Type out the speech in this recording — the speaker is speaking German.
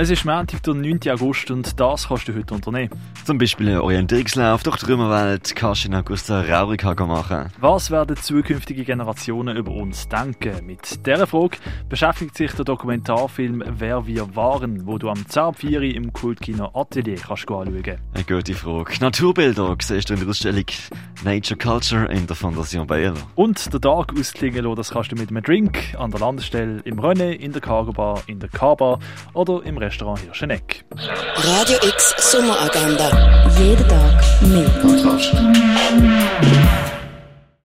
Es ist Montag, der 9. August und das kannst du heute unternehmen. Zum Beispiel einen Orientierungslauf durch die Römerwelt kannst du in Augusta Raurica machen. Was werden zukünftige Generationen über uns denken? Mit dieser Frage beschäftigt sich der Dokumentarfilm Wer wir waren, wo du am 10 im Kultkino Atelier kannst anschauen Eine gute Frage. Naturbilder siehst du in der Ausstellung Nature Culture in der Fondation Bayer. Und den Tag ausklingen lassen, das kannst du mit einem Drink an der Landestelle, im Rennen, in der Cargo Bar, in der Car-Bar oder im Restaurant Hirscheneck. Radio X Sommeragenda. Jeden Tag mehr.